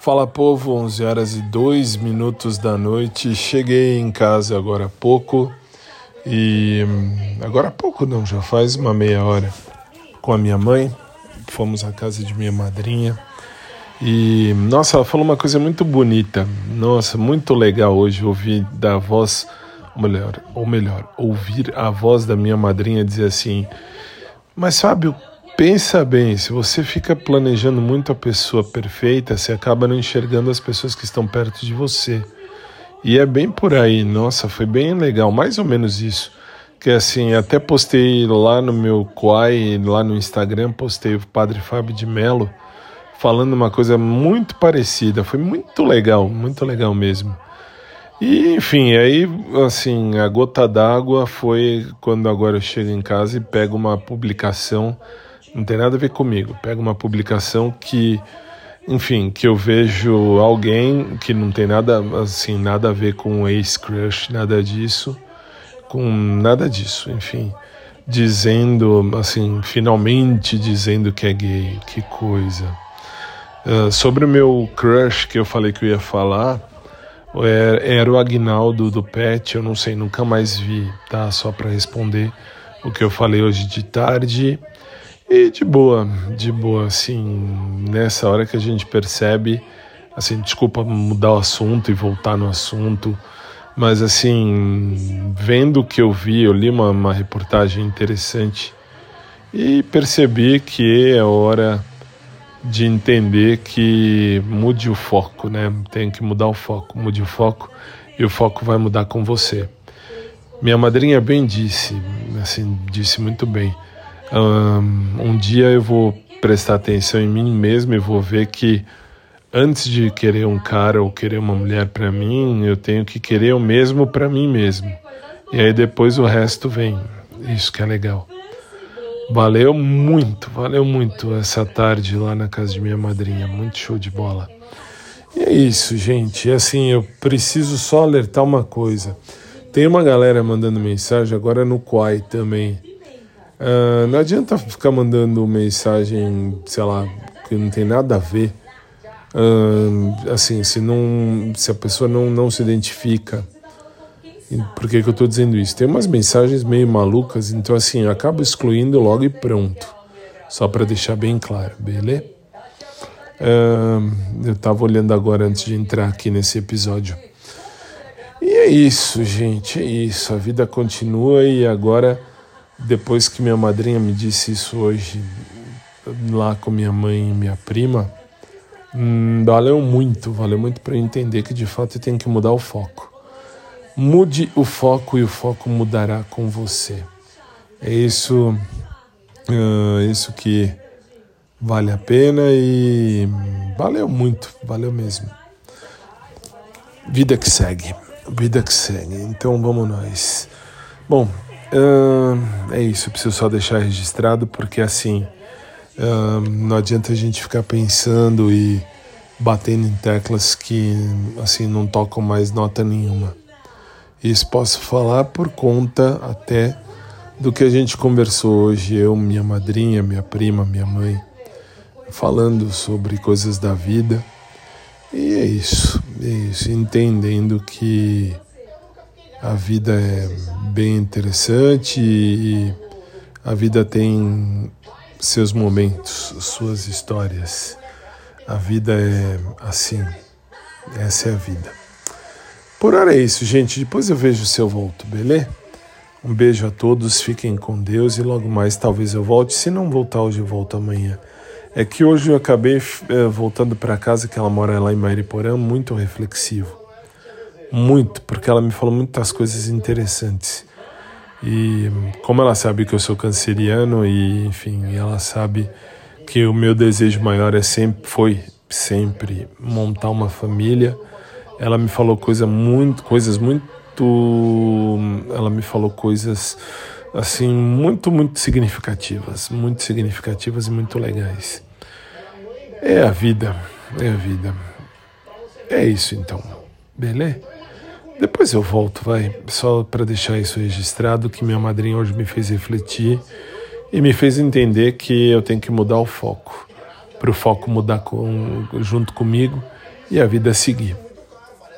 Fala povo, 11 horas e 2 minutos da noite. Cheguei em casa agora há pouco e agora há pouco não, já faz uma meia hora com a minha mãe. Fomos à casa de minha madrinha e nossa, ela falou uma coisa muito bonita. Nossa, muito legal hoje ouvir da voz, ou melhor, ou melhor, ouvir a voz da minha madrinha dizer assim: "Mas Fábio, Pensa bem, se você fica planejando muito a pessoa perfeita, você acaba não enxergando as pessoas que estão perto de você. E é bem por aí, nossa, foi bem legal, mais ou menos isso. Que assim, até postei lá no meu Quai, lá no Instagram, postei o Padre Fábio de Mello falando uma coisa muito parecida. Foi muito legal, muito legal mesmo. E enfim, aí assim, a gota d'água foi quando agora eu chego em casa e pego uma publicação não tem nada a ver comigo. Pega uma publicação que, enfim, que eu vejo alguém que não tem nada assim, nada a ver com ex-crush, nada disso, com nada disso, enfim, dizendo assim, finalmente dizendo que é gay, que coisa. Uh, sobre o meu crush que eu falei que eu ia falar, era, era o Agnaldo do Pet, eu não sei, nunca mais vi, tá? Só para responder o que eu falei hoje de tarde. E de boa, de boa, assim, nessa hora que a gente percebe, assim, desculpa mudar o assunto e voltar no assunto, mas assim, vendo o que eu vi, eu li uma, uma reportagem interessante e percebi que é hora de entender que mude o foco, né? Tem que mudar o foco, mude o foco e o foco vai mudar com você. Minha madrinha bem disse, assim, disse muito bem um, um dia eu vou prestar atenção em mim mesmo e vou ver que antes de querer um cara ou querer uma mulher para mim, eu tenho que querer o mesmo para mim mesmo. E aí depois o resto vem. Isso que é legal. Valeu muito, valeu muito essa tarde lá na casa de minha madrinha. Muito show de bola. E é isso, gente. E assim, eu preciso só alertar uma coisa. Tem uma galera mandando mensagem agora no Quai também. Uh, não adianta ficar mandando mensagem, sei lá, que não tem nada a ver. Uh, assim, se, não, se a pessoa não, não se identifica. Por que, que eu estou dizendo isso? Tem umas mensagens meio malucas, então assim, eu acabo excluindo logo e pronto. Só para deixar bem claro, beleza? Uh, eu estava olhando agora antes de entrar aqui nesse episódio. E é isso, gente, é isso. A vida continua e agora depois que minha madrinha me disse isso hoje, lá com minha mãe e minha prima, hum, valeu muito, valeu muito para entender que de fato eu tenho que mudar o foco. Mude o foco e o foco mudará com você. É isso, uh, isso que vale a pena e valeu muito, valeu mesmo. Vida que segue, vida que segue. Então vamos nós. Bom, É isso, preciso só deixar registrado porque assim não adianta a gente ficar pensando e batendo em teclas que assim não tocam mais nota nenhuma. Isso posso falar por conta até do que a gente conversou hoje, eu, minha madrinha, minha prima, minha mãe, falando sobre coisas da vida. E é isso, é isso, entendendo que a vida é bem interessante e a vida tem seus momentos, suas histórias. A vida é assim. Essa é a vida. Por hora é isso, gente. Depois eu vejo se eu volto, beleza? Um beijo a todos, fiquem com Deus e logo mais talvez eu volte. Se não voltar hoje, eu volto amanhã. É que hoje eu acabei é, voltando para casa, que ela mora lá em Mariporã, muito reflexivo muito, porque ela me falou muitas coisas interessantes. E como ela sabe que eu sou canceriano e enfim, ela sabe que o meu desejo maior é sempre foi sempre montar uma família. Ela me falou coisa muito, coisas muito ela me falou coisas assim muito muito significativas, muito significativas e muito legais. É a vida, é a vida. É isso então. Beleza? Depois eu volto, vai. Só para deixar isso registrado, que minha madrinha hoje me fez refletir e me fez entender que eu tenho que mudar o foco. Para o foco mudar com, junto comigo e a vida seguir.